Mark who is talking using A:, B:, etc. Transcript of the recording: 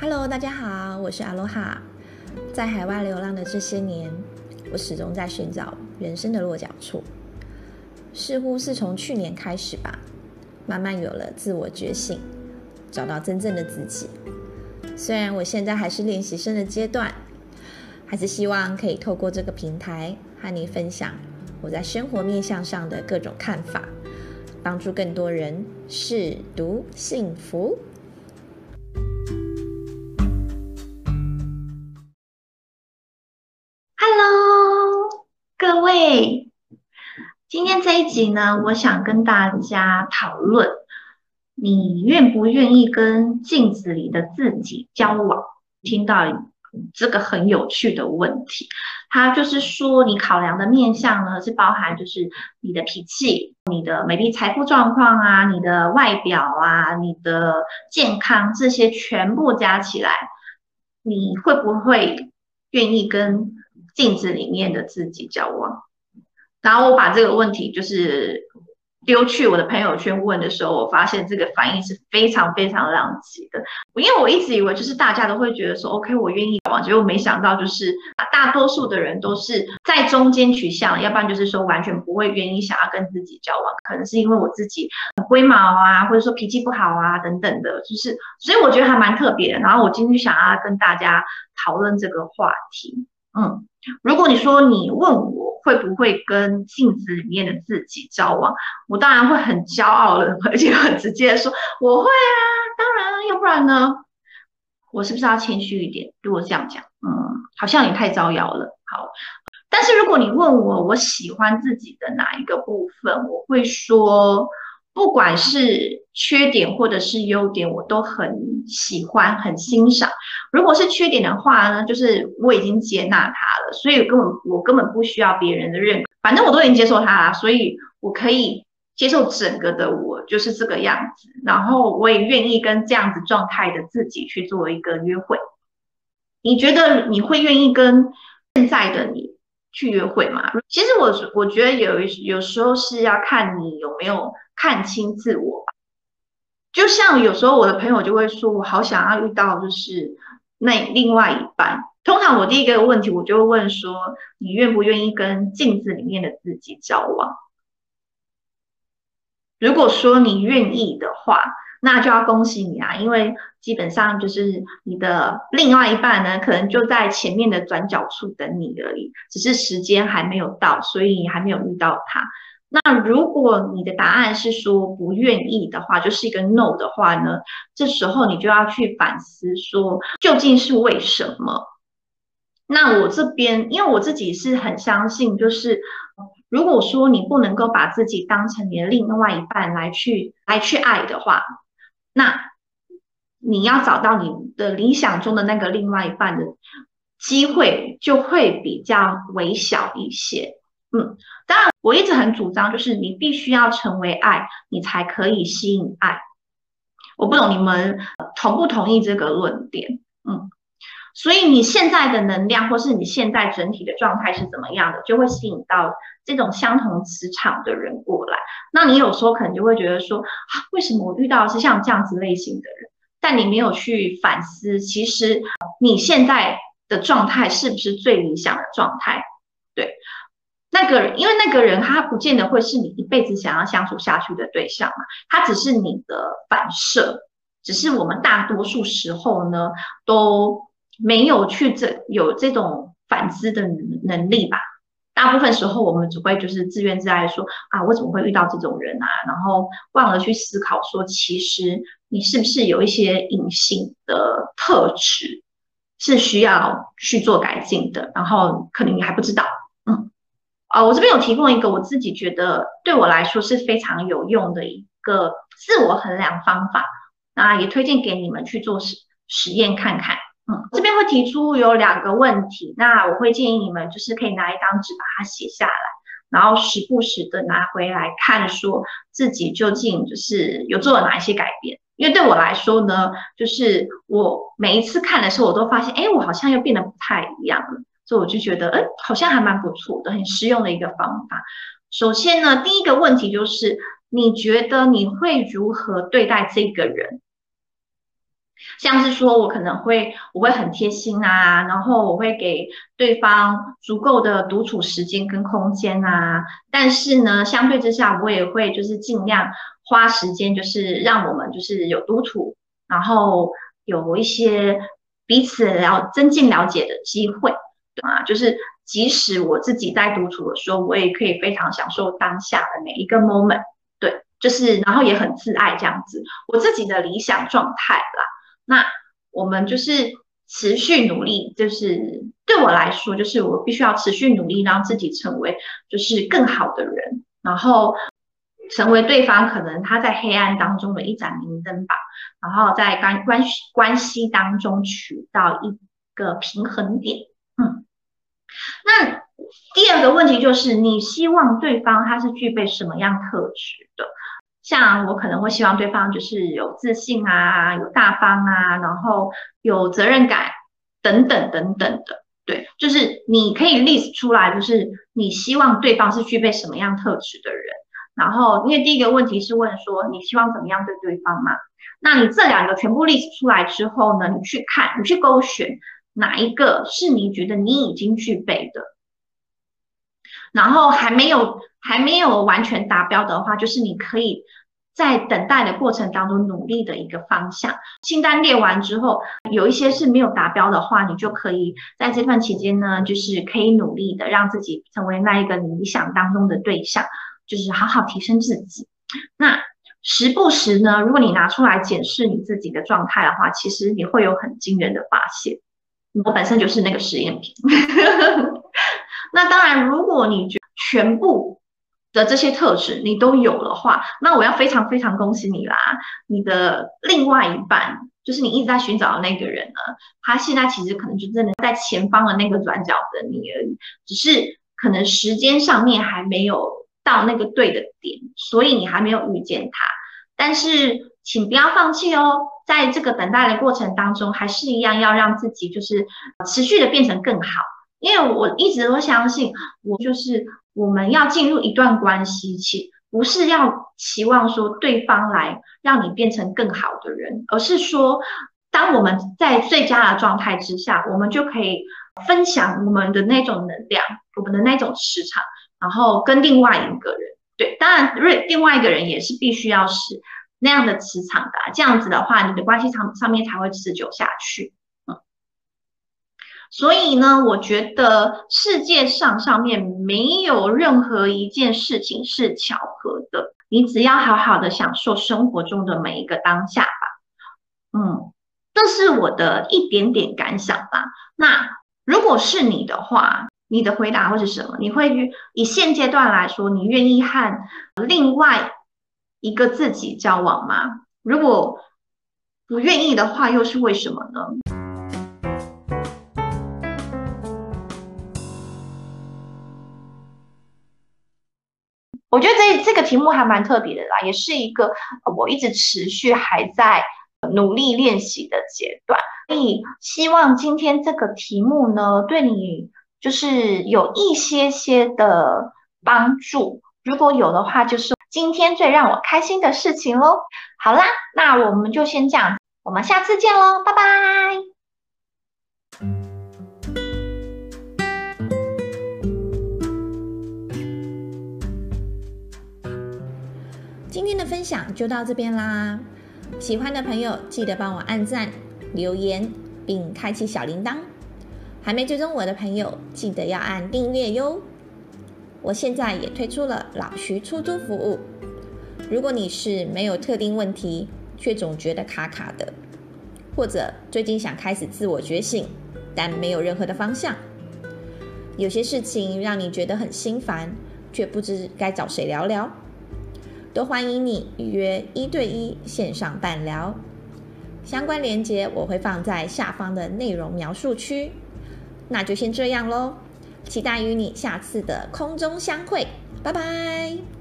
A: Hello，大家好，我是阿罗哈。在海外流浪的这些年，我始终在寻找人生的落脚处。似乎是从去年开始吧，慢慢有了自我觉醒，找到真正的自己。虽然我现在还是练习生的阶段，还是希望可以透过这个平台和你分享我在生活面向上的各种看法，帮助更多人试读幸福。
B: Hello，各位，今天这一集呢，我想跟大家讨论。你愿不愿意跟镜子里的自己交往？听到这个很有趣的问题，它就是说，你考量的面向呢，是包含就是你的脾气、你的美丽财富状况啊、你的外表啊、你的健康这些全部加起来，你会不会愿意跟镜子里面的自己交往？然后我把这个问题就是。丢去我的朋友圈问的时候，我发现这个反应是非常非常浪漫的。因为我一直以为就是大家都会觉得说，OK，我愿意交往，结果没想到就是大多数的人都是在中间取向，要不然就是说完全不会愿意想要跟自己交往，可能是因为我自己很龟毛啊，或者说脾气不好啊等等的，就是所以我觉得还蛮特别的。然后我今天想要跟大家讨论这个话题，嗯，如果你说你问我。会不会跟镜子里面的自己交往？我当然会很骄傲的，而且很直接的说我会啊，当然，要不然呢？我是不是要谦虚一点？如果这样讲，嗯，好像你太招摇了。好，但是如果你问我，我喜欢自己的哪一个部分，我会说。不管是缺点或者是优点，我都很喜欢、很欣赏。如果是缺点的话呢，就是我已经接纳它所以根本我根本不需要别人的认可，反正我都已经接受它了，所以我可以接受整个的我就是这个样子。然后我也愿意跟这样子状态的自己去做一个约会。你觉得你会愿意跟现在的你去约会吗？其实我我觉得有有时候是要看你有没有。看清自我吧，就像有时候我的朋友就会说，我好想要遇到就是那另外一半。通常我第一个问题，我就会问说，你愿不愿意跟镜子里面的自己交往？如果说你愿意的话，那就要恭喜你啊，因为基本上就是你的另外一半呢，可能就在前面的转角处等你而已，只是时间还没有到，所以你还没有遇到他。那如果你的答案是说不愿意的话，就是一个 no 的话呢，这时候你就要去反思说究竟是为什么？那我这边，因为我自己是很相信，就是如果说你不能够把自己当成你的另外一半来去来去爱的话，那你要找到你的理想中的那个另外一半的机会就会比较微小一些。嗯，当然，我一直很主张，就是你必须要成为爱，你才可以吸引爱。我不懂你们同不同意这个论点？嗯，所以你现在的能量，或是你现在整体的状态是怎么样的，就会吸引到这种相同磁场的人过来。那你有时候可能就会觉得说，啊，为什么我遇到是像这样子类型的人？但你没有去反思，其实你现在的状态是不是最理想的状态？对。那个人，因为那个人他不见得会是你一辈子想要相处下去的对象嘛，他只是你的反射，只是我们大多数时候呢都没有去这有这种反思的能力吧。大部分时候我们只会就是自怨自艾说啊，我怎么会遇到这种人啊？然后忘了去思考说，其实你是不是有一些隐性的特质是需要去做改进的，然后可能你还不知道。嗯啊，我这边有提供一个我自己觉得对我来说是非常有用的一个自我衡量方法，那也推荐给你们去做实实验看看。嗯，这边会提出有两个问题，那我会建议你们就是可以拿一张纸把它写下来，然后时不时的拿回来看，说自己究竟就是有做了哪一些改变。因为对我来说呢，就是我每一次看的时候，我都发现，哎，我好像又变得不太一样了。所以我就觉得，哎，好像还蛮不错的，很实用的一个方法。首先呢，第一个问题就是，你觉得你会如何对待这个人？像是说，我可能会，我会很贴心啊，然后我会给对方足够的独处时间跟空间啊。但是呢，相对之下，我也会就是尽量花时间，就是让我们就是有独处，然后有一些彼此了增进了解的机会，对吗？就是即使我自己在独处的时候，我也可以非常享受当下的每一个 moment，对，就是然后也很自爱这样子，我自己的理想状态啦。那我们就是持续努力，就是对我来说，就是我必须要持续努力，让自己成为就是更好的人，然后成为对方可能他在黑暗当中的一盏明灯吧，然后在关关系关系当中取到一个平衡点。嗯，那第二个问题就是，你希望对方他是具备什么样特质的？像我可能会希望对方就是有自信啊，有大方啊，然后有责任感等等等等的，对，就是你可以 list 出来，就是你希望对方是具备什么样特质的人。然后，因为第一个问题是问说你希望怎么样对对方嘛，那你这两个全部 list 出来之后呢，你去看，你去勾选哪一个是你觉得你已经具备的，然后还没有还没有完全达标的话，就是你可以。在等待的过程当中，努力的一个方向。清单列完之后，有一些是没有达标的话，你就可以在这段期间呢，就是可以努力的让自己成为那一个理想当中的对象，就是好好提升自己。那时不时呢，如果你拿出来检视你自己的状态的话，其实你会有很惊人的发现。我本身就是那个实验品。那当然，如果你觉全部。的这些特质你都有的话，那我要非常非常恭喜你啦！你的另外一半，就是你一直在寻找的那个人呢，他现在其实可能就真的在前方的那个转角等你而已，只是可能时间上面还没有到那个对的点，所以你还没有遇见他。但是请不要放弃哦，在这个等待的过程当中，还是一样要让自己就是持续的变成更好，因为我一直都相信，我就是。我们要进入一段关系期，不是要期望说对方来让你变成更好的人，而是说，当我们在最佳的状态之下，我们就可以分享我们的那种能量，我们的那种磁场，然后跟另外一个人，对，当然，另另外一个人也是必须要是那样的磁场的，这样子的话，你的关系上上面才会持久下去。所以呢，我觉得世界上上面没有任何一件事情是巧合的。你只要好好的享受生活中的每一个当下吧。嗯，这是我的一点点感想吧。那如果是你的话，你的回答会是什么？你会以现阶段来说，你愿意和另外一个自己交往吗？如果不愿意的话，又是为什么呢？我觉得这这个题目还蛮特别的啦，也是一个我一直持续还在努力练习的阶段。所以希望今天这个题目呢，对你就是有一些些的帮助。如果有的话，就是今天最让我开心的事情喽。好啦，那我们就先这样，我们下次见喽，拜拜。
A: 今天的分享就到这边啦，喜欢的朋友记得帮我按赞、留言，并开启小铃铛。还没追踪我的朋友，记得要按订阅哟。我现在也推出了老徐出租服务。如果你是没有特定问题，却总觉得卡卡的，或者最近想开始自我觉醒，但没有任何的方向，有些事情让你觉得很心烦，却不知该找谁聊聊。都欢迎你预约一对一线上伴聊，相关链接我会放在下方的内容描述区。那就先这样喽，期待与你下次的空中相会，拜拜。